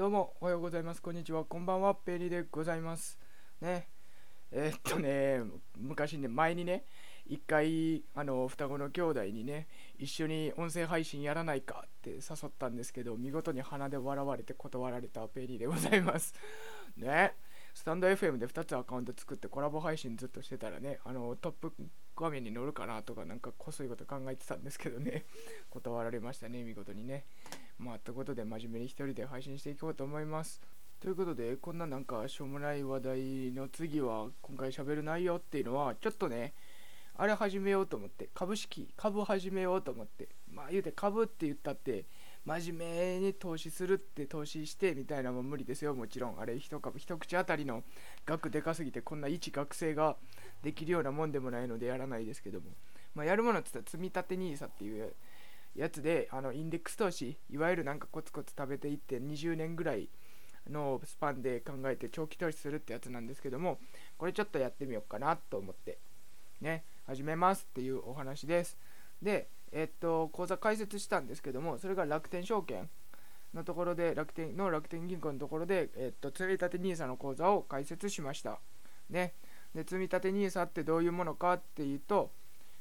どうもおはようございます。こんにちは。こんばんは。ペリーでございます。ね。えー、っとね昔ね前にね一回あの双子の兄弟にね一緒に音声配信やらないかって誘ったんですけど見事に鼻で笑われて断られたペリーでございます。ね。スタンド FM で2つアカウント作ってコラボ配信ずっとしてたらねあのトップ画面に乗るかなとかなんかこそいこと考えてたんですけどね。断られましたね見事にね。まあということで真面目に一人で配信していこうと思います。ということでこんななんかしょうもない話題の次は今回喋る内容っていうのはちょっとねあれ始めようと思って株式株始めようと思ってまあ言うて株って言ったって真面目に投資するって投資してみたいなのも無理ですよ。もちろんあれ一株一口当たりの額でかすぎてこんな一学生ができるようなもんでもないのでやらないですけども、まあ、やるものって言ったら積み立 NISA っていうやつであのインデックス投資いわゆるなんかコツコツ食べていって20年ぐらいのスパンで考えて長期投資するってやつなんですけどもこれちょっとやってみようかなと思ってね始めますっていうお話です。でえっと口座開設したんですけどもそれが楽天証券のところで楽天の楽天銀行のところで、えっと、積立 NISA の口座を開設しました。ね。で積立 NISA ってどういうものかっていうと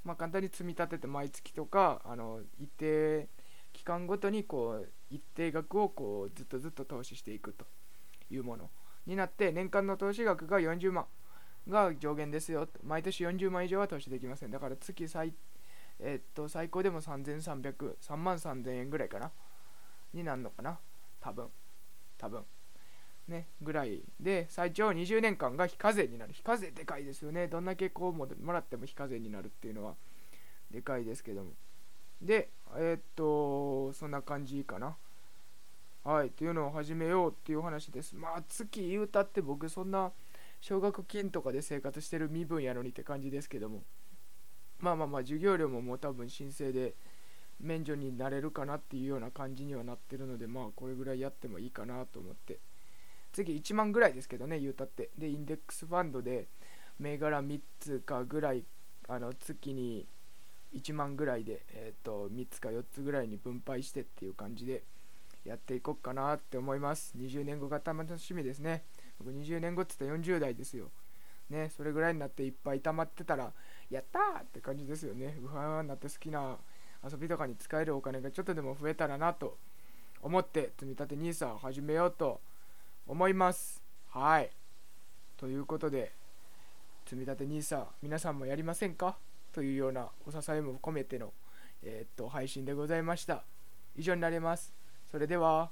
まあ、簡単に積み立てて毎月とかあの一定期間ごとにこう一定額をこうずっとずっと投資していくというものになって年間の投資額が40万が上限ですよ毎年40万以上は投資できません。だから月最,、えー、っと最高でも3300 3万3000円ぐらいかなになるのかな。多分。多分。ね、ぐらいで最長20年間が非課税になる。非課税でかいですよね。どんだけこうもらっても非課税になるっていうのは。でかいですけども。でえー、っとそんな感じかな。はいっていうのを始めようっていう話です。まあ月言うたって僕そんな奨学金とかで生活してる身分やのにって感じですけども。まあまあまあ授業料ももう多分申請で免除になれるかなっていうような感じにはなってるのでまあこれぐらいやってもいいかなと思って。次1万ぐらいですけどね言うたって。でインデックスファンドで銘柄3つかぐらいあの月に1万ぐらいで、えーと、3つか4つぐらいに分配してっていう感じでやっていこうかなって思います。20年後が楽しみですね。僕20年後って言ったら40代ですよ。ねそれぐらいになっていっぱい溜まってたらやったーって感じですよね。うわーなって好きな遊びとかに使えるお金がちょっとでも増えたらなと思って積み立て NISA を始めようと思います。はい。ということで、積立 NISA 皆さんもやりませんか？というようなお支えも込めての、えー、っと配信でございました。以上になります。それでは。